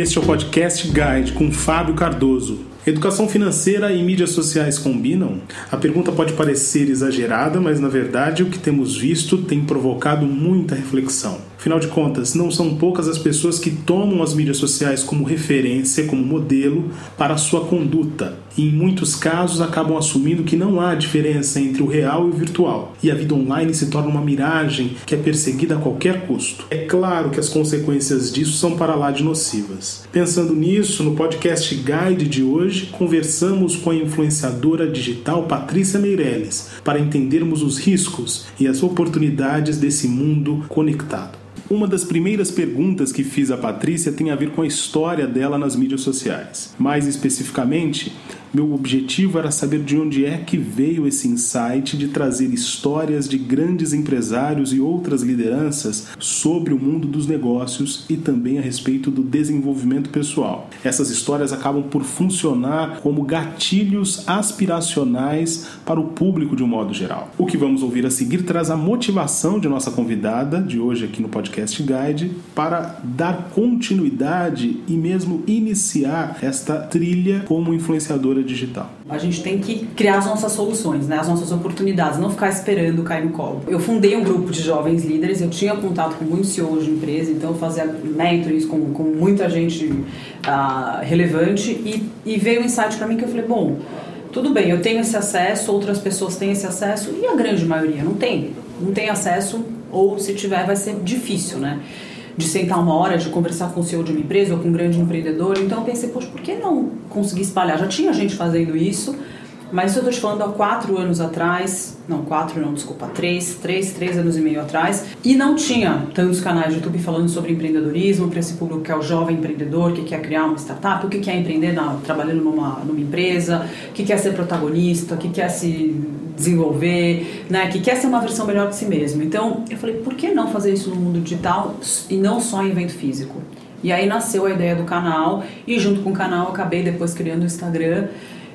Este é o Podcast Guide com Fábio Cardoso. Educação financeira e mídias sociais combinam? A pergunta pode parecer exagerada, mas na verdade o que temos visto tem provocado muita reflexão. Afinal de contas, não são poucas as pessoas que tomam as mídias sociais como referência, como modelo para a sua conduta. E em muitos casos acabam assumindo que não há diferença entre o real e o virtual. E a vida online se torna uma miragem que é perseguida a qualquer custo. É claro que as consequências disso são para lá de nocivas. Pensando nisso, no podcast Guide de hoje, conversamos com a influenciadora digital Patrícia Meirelles para entendermos os riscos e as oportunidades desse mundo conectado. Uma das primeiras perguntas que fiz a Patrícia tem a ver com a história dela nas mídias sociais. Mais especificamente, meu objetivo era saber de onde é que veio esse insight de trazer histórias de grandes empresários e outras lideranças sobre o mundo dos negócios e também a respeito do desenvolvimento pessoal. Essas histórias acabam por funcionar como gatilhos aspiracionais para o público de um modo geral. O que vamos ouvir a seguir traz a motivação de nossa convidada de hoje aqui no Podcast Guide para dar continuidade e mesmo iniciar esta trilha como influenciadora digital. A gente tem que criar as nossas soluções, né? as nossas oportunidades, não ficar esperando cair no colo. Eu fundei um grupo de jovens líderes, eu tinha contato com muitos CEOs de empresa, então eu fazia mentors com, com muita gente uh, relevante e, e veio um insight para mim que eu falei, bom, tudo bem, eu tenho esse acesso, outras pessoas têm esse acesso e a grande maioria não tem. Não tem acesso ou se tiver vai ser difícil, né? De sentar uma hora, de conversar com o CEO de uma empresa ou com um grande empreendedor. Então eu pensei, poxa, por que não conseguir espalhar? Já tinha gente fazendo isso, mas isso eu estou te falando há quatro anos atrás, não, quatro não, desculpa, três, três, três anos e meio atrás, e não tinha tantos canais de YouTube falando sobre empreendedorismo para esse público que é o jovem empreendedor, que quer criar uma startup, o que quer empreender na, trabalhando numa, numa empresa, que quer ser protagonista, que quer se desenvolver, né, que quer ser uma versão melhor de si mesmo. Então eu falei, por que não fazer isso no mundo digital e não só em evento físico? E aí nasceu a ideia do canal e junto com o canal acabei depois criando o Instagram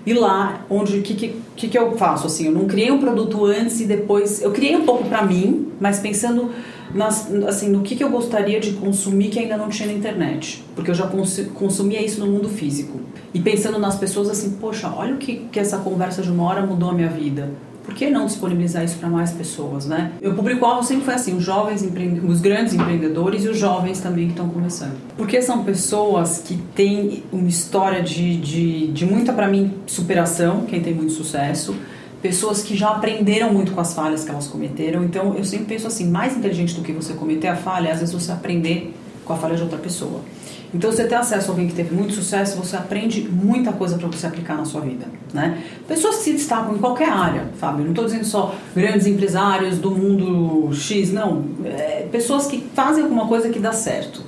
e lá, onde o que, que, que eu faço? Assim, eu não criei um produto antes e depois. Eu criei um pouco para mim, mas pensando nas, assim, no que, que eu gostaria de consumir que ainda não tinha na internet. Porque eu já consumia isso no mundo físico. E pensando nas pessoas assim, poxa, olha o que, que essa conversa de uma hora mudou a minha vida por que não disponibilizar isso para mais pessoas, né? O público-alvo sempre foi assim, os jovens os grandes empreendedores e os jovens também que estão começando. Porque são pessoas que têm uma história de, de, de muita, para mim, superação, quem tem muito sucesso, pessoas que já aprenderam muito com as falhas que elas cometeram. Então, eu sempre penso assim, mais inteligente do que você cometer a falha, é, às vezes você aprender com a falha de outra pessoa. Então, você ter acesso a alguém que teve muito sucesso, você aprende muita coisa para você aplicar na sua vida, né? Pessoas que se destacam em qualquer área, Fábio. Não estou dizendo só grandes empresários do mundo X, não. É, pessoas que fazem alguma coisa que dá certo.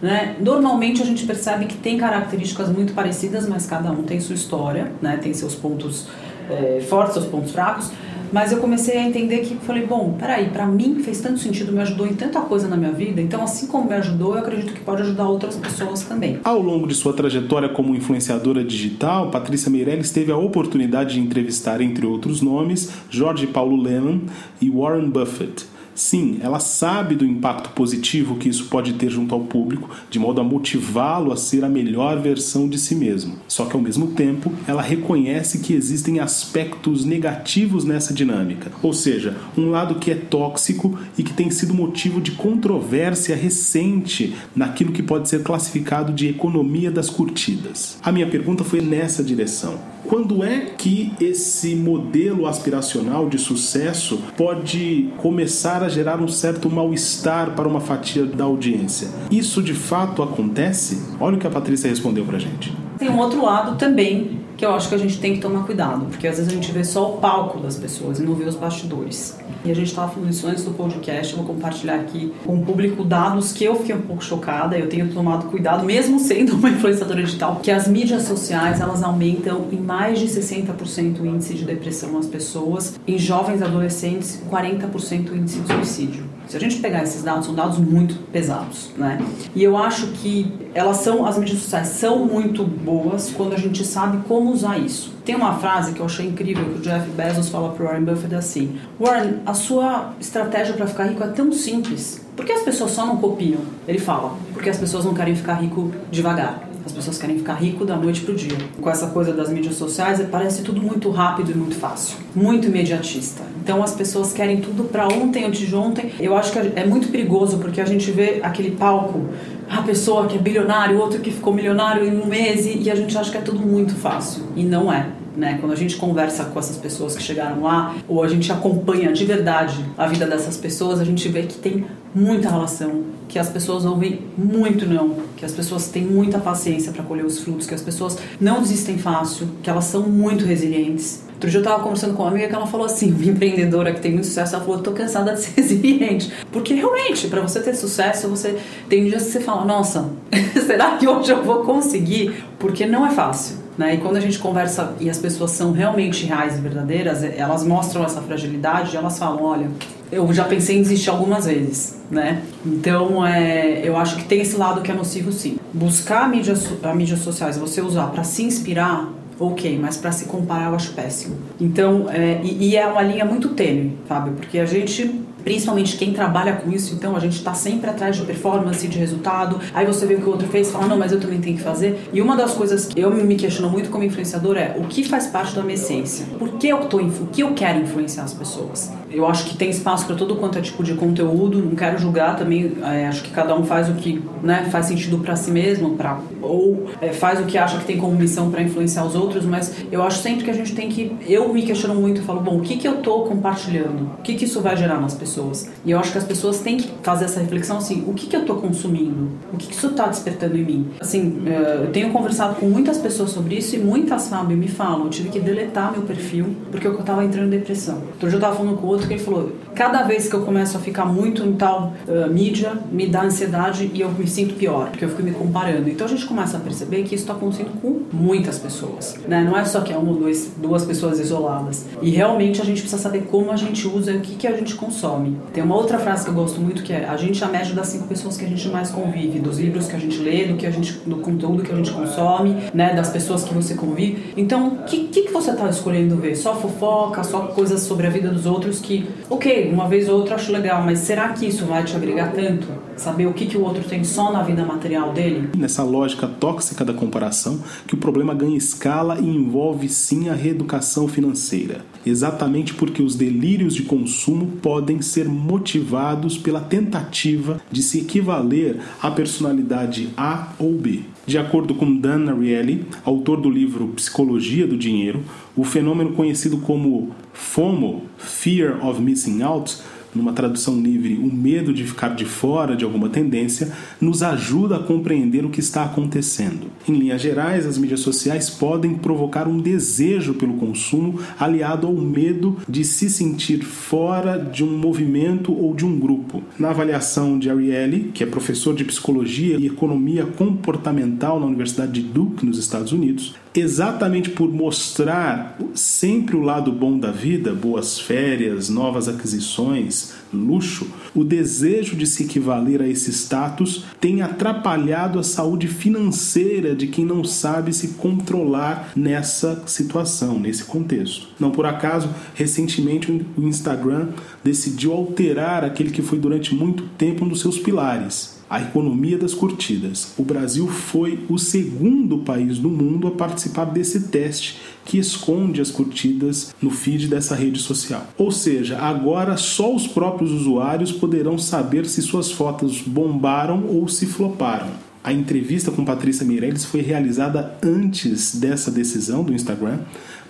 Né? Normalmente a gente percebe que tem características muito parecidas, mas cada um tem sua história, né? tem seus pontos é, fortes, seus pontos fracos. Mas eu comecei a entender que falei, bom, peraí, para mim fez tanto sentido, me ajudou em tanta coisa na minha vida, então assim como me ajudou, eu acredito que pode ajudar outras pessoas também. Ao longo de sua trajetória como influenciadora digital, Patrícia Meirelles teve a oportunidade de entrevistar, entre outros nomes, Jorge Paulo Leman e Warren Buffett. Sim, ela sabe do impacto positivo que isso pode ter junto ao público, de modo a motivá-lo a ser a melhor versão de si mesmo. Só que ao mesmo tempo, ela reconhece que existem aspectos negativos nessa dinâmica, ou seja, um lado que é tóxico e que tem sido motivo de controvérsia recente naquilo que pode ser classificado de economia das curtidas. A minha pergunta foi nessa direção. Quando é que esse modelo aspiracional de sucesso pode começar a gerar um certo mal-estar para uma fatia da audiência? Isso de fato acontece? Olha o que a Patrícia respondeu pra gente. Tem um outro lado também que eu acho que a gente tem que tomar cuidado, porque às vezes a gente vê só o palco das pessoas e não vê os bastidores. E a gente estava falando isso antes do podcast, eu vou compartilhar aqui com o público dados que eu fiquei um pouco chocada, eu tenho tomado cuidado, mesmo sendo uma influenciadora digital, que as mídias sociais elas aumentam em mais de 60% o índice de depressão nas pessoas, em jovens adolescentes 40% o índice de suicídio. Se a gente pegar esses dados, são dados muito pesados, né? E eu acho que elas são, as mídias sociais são muito boas quando a gente sabe como usar isso. Tem uma frase que eu achei incrível que o Jeff Bezos fala pro Warren Buffett assim: Warren, a sua estratégia para ficar rico é tão simples Por que as pessoas só não copiam? Ele fala, porque as pessoas não querem ficar rico devagar. As pessoas querem ficar rico da noite pro dia. Com essa coisa das mídias sociais, parece tudo muito rápido e muito fácil, muito imediatista. Então as pessoas querem tudo para ontem, antes de ontem. Eu acho que é muito perigoso porque a gente vê aquele palco, a pessoa que é bilionário, outro que ficou milionário em um mês e a gente acha que é tudo muito fácil e não é. Né? Quando a gente conversa com essas pessoas que chegaram lá, ou a gente acompanha de verdade a vida dessas pessoas, a gente vê que tem muita relação, que as pessoas ouvem muito não, que as pessoas têm muita paciência para colher os frutos, que as pessoas não desistem fácil, que elas são muito resilientes. Outro dia eu estava conversando com uma amiga que ela falou assim, uma empreendedora que tem muito sucesso, ela falou, tô cansada de ser resiliente. Porque realmente, para você ter sucesso, você tem dias que você fala, nossa, será que hoje eu vou conseguir? Porque não é fácil. Né? E quando a gente conversa e as pessoas são realmente reais e verdadeiras, elas mostram essa fragilidade elas falam, olha, eu já pensei em desistir algumas vezes, né? Então, é, eu acho que tem esse lado que é nocivo, sim. Buscar a mídia, a mídias sociais, você usar para se inspirar, ok, mas para se comparar eu acho péssimo. Então, é, e, e, é uma linha muito tênue, Fábio, porque a gente principalmente quem trabalha com isso, então a gente está sempre atrás de performance, de resultado. Aí você vê o que o outro fez fala, não, mas eu também tenho que fazer. E uma das coisas que eu me questiono muito como influenciador é o que faz parte da minha essência? Por que eu tô, o que eu quero influenciar as pessoas? Eu acho que tem espaço para todo quanto é tipo de conteúdo, não quero julgar também, é, acho que cada um faz o que né, faz sentido para si mesmo, pra, ou é, faz o que acha que tem como missão para influenciar os outros, mas eu acho sempre que a gente tem que. Eu me questiono muito e falo, bom, o que, que eu tô compartilhando? O que, que isso vai gerar nas pessoas? E eu acho que as pessoas têm que fazer essa reflexão assim: o que, que eu tô consumindo? O que, que isso tá despertando em mim? Assim, é, eu tenho conversado com muitas pessoas sobre isso e muitas, sabe, me falam, eu tive que deletar meu perfil porque eu tava entrando em depressão. Dia eu tava falando com outro outro que ele falou: cada vez que eu começo a ficar muito em tal uh, mídia, me dá ansiedade e eu me sinto pior, porque eu fico me comparando. Então a gente começa a perceber que isso está acontecendo com muitas pessoas, né? Não é só que é uma ou duas, duas pessoas isoladas. E realmente a gente precisa saber como a gente usa, o que, que a gente consome. Tem uma outra frase que eu gosto muito que é: a gente é a média das cinco pessoas que a gente mais convive, dos livros que a gente lê, do que a gente, do conteúdo que a gente consome, né? Das pessoas que você convive. Então, o que, que, que você está escolhendo ver? Só fofoca, só coisas sobre a vida dos outros que, ok, uma vez ou outra acho legal, mas será que isso vai te agregar tanto? Saber o que, que o outro tem só na vida material dele? Nessa lógica tóxica da comparação, que o problema ganha escala e envolve sim a reeducação financeira. Exatamente porque os delírios de consumo podem ser motivados pela tentativa de se equivaler à personalidade A ou B. De acordo com Dan Ariely, autor do livro Psicologia do Dinheiro, o fenômeno conhecido como FOMO, Fear of Missing Out, numa tradução livre, o medo de ficar de fora de alguma tendência, nos ajuda a compreender o que está acontecendo. Em linhas gerais, as mídias sociais podem provocar um desejo pelo consumo aliado ao medo de se sentir fora de um movimento ou de um grupo. Na avaliação de Ariely, que é professor de psicologia e economia comportamental na Universidade de Duke, nos Estados Unidos, exatamente por mostrar sempre o lado bom da vida, boas férias, novas aquisições, luxo, o desejo de se equivaler a esse status tem atrapalhado a saúde financeira de quem não sabe se controlar nessa situação, nesse contexto. Não por acaso, recentemente o Instagram decidiu alterar aquele que foi durante muito tempo um dos seus pilares a economia das curtidas. O Brasil foi o segundo país do mundo a participar desse teste que esconde as curtidas no feed dessa rede social. Ou seja, agora só os próprios usuários poderão saber se suas fotos bombaram ou se floparam. A entrevista com Patrícia Meirelles foi realizada antes dessa decisão do Instagram,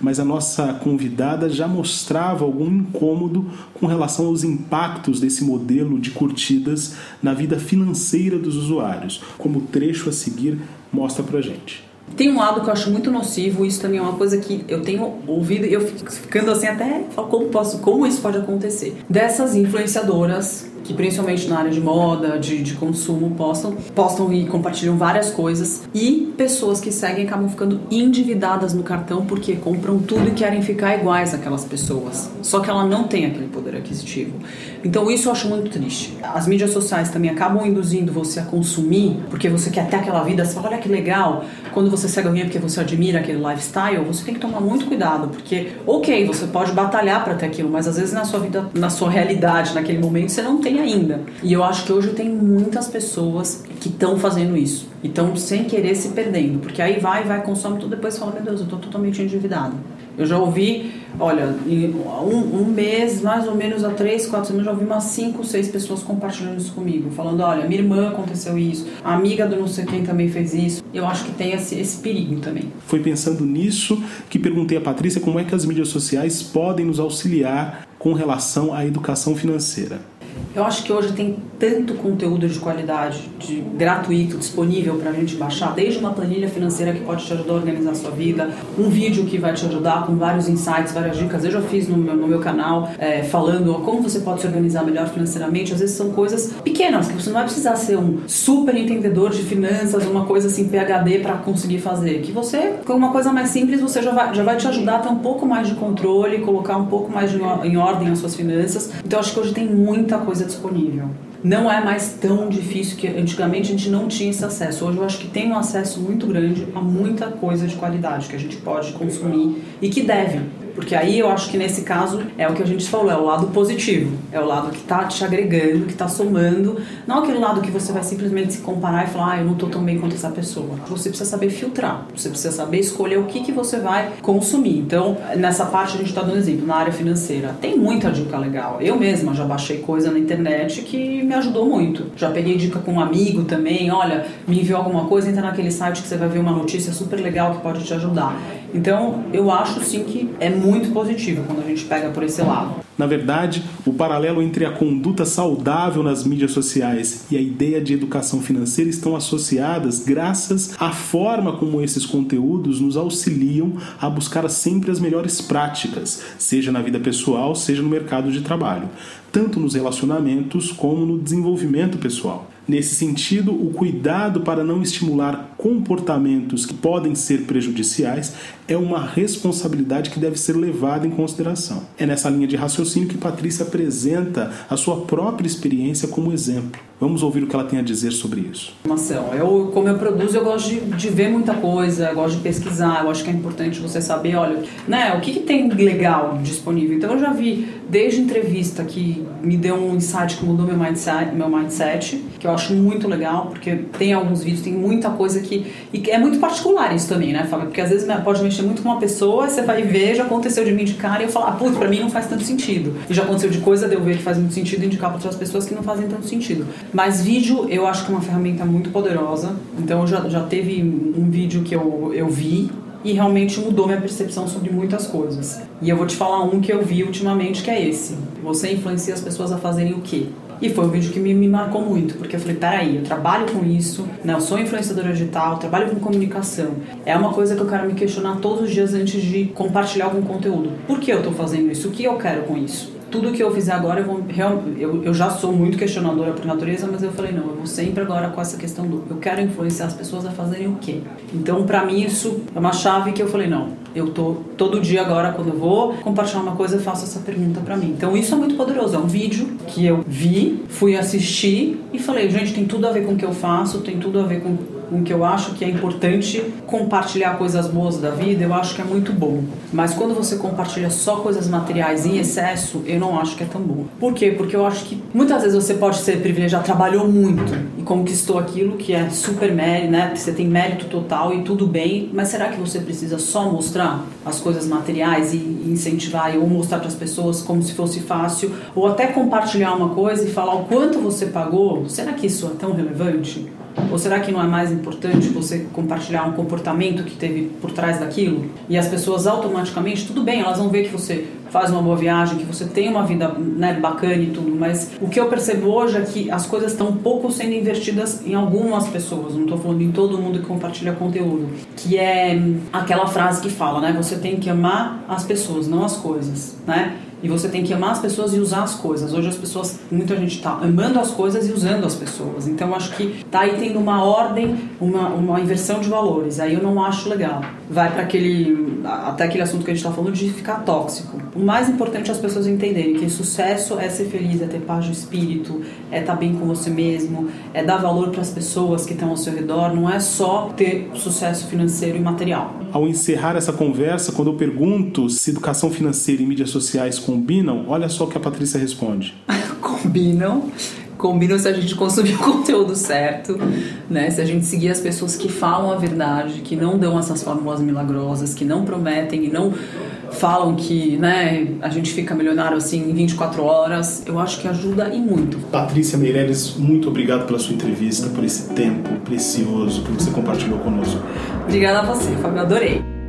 mas a nossa convidada já mostrava algum incômodo com relação aos impactos desse modelo de curtidas na vida financeira dos usuários, como o trecho a seguir mostra pra gente. Tem um lado que eu acho muito nocivo, isso também é uma coisa que eu tenho ouvido e eu fico ficando assim até como posso, como isso pode acontecer. Dessas influenciadoras que principalmente na área de moda, de, de consumo, postam, postam e compartilham várias coisas. E pessoas que seguem acabam ficando endividadas no cartão porque compram tudo e querem ficar iguais àquelas pessoas. Só que ela não tem aquele poder aquisitivo. Então isso eu acho muito triste. As mídias sociais também acabam induzindo você a consumir porque você quer ter aquela vida. Você fala, olha que legal. Quando você segue alguém porque você admira aquele lifestyle, você tem que tomar muito cuidado porque, ok, você pode batalhar para ter aquilo, mas às vezes na sua vida, na sua realidade, naquele momento, você não tem ainda. E eu acho que hoje tem muitas pessoas que estão fazendo isso. E estão sem querer se perdendo. Porque aí vai, vai, consome tudo, depois fala, meu Deus, eu estou totalmente endividado. Eu já ouvi, olha, um, um, mês, mais ou menos há três, quatro semanas, já ouvi umas cinco, seis pessoas compartilhando isso comigo. Falando, olha, minha irmã aconteceu isso, a amiga do não sei quem também fez isso. Eu acho que tem esse, esse perigo também. Foi pensando nisso que perguntei a Patrícia como é que as mídias sociais podem nos auxiliar com relação à educação financeira. Eu acho que hoje tem tanto conteúdo de qualidade, de gratuito, disponível para a gente baixar, desde uma planilha financeira que pode te ajudar a organizar a sua vida, um vídeo que vai te ajudar com vários insights, várias dicas. Eu já fiz no meu, no meu canal é, falando como você pode se organizar melhor financeiramente. Às vezes são coisas pequenas, que você não vai precisar ser um super entendedor de finanças, uma coisa assim, PHD para conseguir fazer. Que você, com uma coisa mais simples, você já vai, já vai te ajudar a ter um pouco mais de controle, colocar um pouco mais de, em ordem as suas finanças. Então acho que hoje tem muita coisa coisa disponível. Não é mais tão difícil que antigamente a gente não tinha esse acesso. Hoje eu acho que tem um acesso muito grande a muita coisa de qualidade que a gente pode consumir e que deve. Porque aí eu acho que nesse caso é o que a gente falou, é o lado positivo. É o lado que está te agregando, que está somando. Não aquele lado que você vai simplesmente se comparar e falar, ah, eu não estou tão bem quanto essa pessoa. Você precisa saber filtrar. Você precisa saber escolher o que, que você vai consumir. Então, nessa parte a gente está dando exemplo, na área financeira. Tem muita dica legal. Eu mesma já baixei coisa na internet que me ajudou muito. Já peguei dica com um amigo também. Olha, me enviou alguma coisa, entra naquele site que você vai ver uma notícia super legal que pode te ajudar. Então, eu acho sim que é muito positivo quando a gente pega por esse lado. Na verdade, o paralelo entre a conduta saudável nas mídias sociais e a ideia de educação financeira estão associadas graças à forma como esses conteúdos nos auxiliam a buscar sempre as melhores práticas, seja na vida pessoal, seja no mercado de trabalho, tanto nos relacionamentos como no desenvolvimento pessoal. Nesse sentido, o cuidado para não estimular comportamentos que podem ser prejudiciais é uma responsabilidade que deve ser levada em consideração. É nessa linha de raciocínio que Patrícia apresenta a sua própria experiência como exemplo. Vamos ouvir o que ela tem a dizer sobre isso. Eu, como eu produzo, eu gosto de, de ver muita coisa, gosto de pesquisar, eu acho que é importante você saber, olha, né, o que, que tem legal disponível. Então eu já vi desde entrevista que me deu um insight que mudou meu mindset, meu mindset, que eu acho muito legal, porque tem alguns vídeos, tem muita coisa que. E é muito particular isso também, né, Fábio? Porque às vezes pode mexer muito com uma pessoa, você vai ver, já aconteceu de me indicar e eu falar, ah, putz, pra mim não faz tanto sentido. E já aconteceu de coisa de eu ver que faz muito sentido indicar para outras pessoas que não fazem tanto sentido. Mas vídeo eu acho que é uma ferramenta muito poderosa. Então já, já teve um vídeo que eu, eu vi e realmente mudou minha percepção sobre muitas coisas. E eu vou te falar um que eu vi ultimamente que é esse. Você influencia as pessoas a fazerem o quê? E foi um vídeo que me, me marcou muito, porque eu falei, peraí, eu trabalho com isso, né? eu sou influenciadora digital, trabalho com comunicação. É uma coisa que eu quero me questionar todos os dias antes de compartilhar algum conteúdo. Por que eu estou fazendo isso? O que eu quero com isso? Tudo que eu fizer agora, eu, vou, eu, eu já sou muito questionadora por natureza, mas eu falei, não, eu vou sempre agora com essa questão do eu quero influenciar as pessoas a fazerem o quê? Então, para mim, isso é uma chave que eu falei, não, eu tô todo dia agora, quando eu vou compartilhar uma coisa, eu faço essa pergunta para mim. Então, isso é muito poderoso. É um vídeo que eu vi, fui assistir e falei, gente, tem tudo a ver com o que eu faço, tem tudo a ver com com que eu acho que é importante compartilhar coisas boas da vida, eu acho que é muito bom. Mas quando você compartilha só coisas materiais em excesso, eu não acho que é tão bom. Por quê? Porque eu acho que muitas vezes você pode ser privilegiado, trabalhou muito e conquistou aquilo que é super mérito, né? Você tem mérito total e tudo bem, mas será que você precisa só mostrar as coisas materiais e incentivar ou mostrar para as pessoas como se fosse fácil ou até compartilhar uma coisa e falar o quanto você pagou? Será que isso é tão relevante? Ou será que não é mais importante você compartilhar um comportamento que teve por trás daquilo? E as pessoas automaticamente, tudo bem, elas vão ver que você faz uma boa viagem, que você tem uma vida né, bacana e tudo, mas o que eu percebo hoje é que as coisas estão um pouco sendo invertidas em algumas pessoas, não estou falando em todo mundo que compartilha conteúdo, que é aquela frase que fala, né, você tem que amar as pessoas, não as coisas, né? E você tem que amar as pessoas e usar as coisas. Hoje as pessoas, muita gente está amando as coisas e usando as pessoas. Então acho que tá aí tendo uma ordem, uma, uma inversão de valores. Aí eu não acho legal. Vai para aquele até aquele assunto que a gente está falando de ficar tóxico. O mais importante é as pessoas entenderem que sucesso é ser feliz, é ter paz de espírito, é estar tá bem com você mesmo, é dar valor para as pessoas que estão ao seu redor. Não é só ter sucesso financeiro e material. Ao encerrar essa conversa, quando eu pergunto se educação financeira e mídias sociais combinam, olha só o que a Patrícia responde. combinam combinam se a gente consumir o conteúdo certo, né? Se a gente seguir as pessoas que falam a verdade, que não dão essas fórmulas milagrosas, que não prometem e não falam que né, a gente fica milionário assim em 24 horas, eu acho que ajuda e muito. Patrícia Meireles, muito obrigado pela sua entrevista, por esse tempo precioso que você compartilhou conosco. Obrigada a você, Fábio, adorei.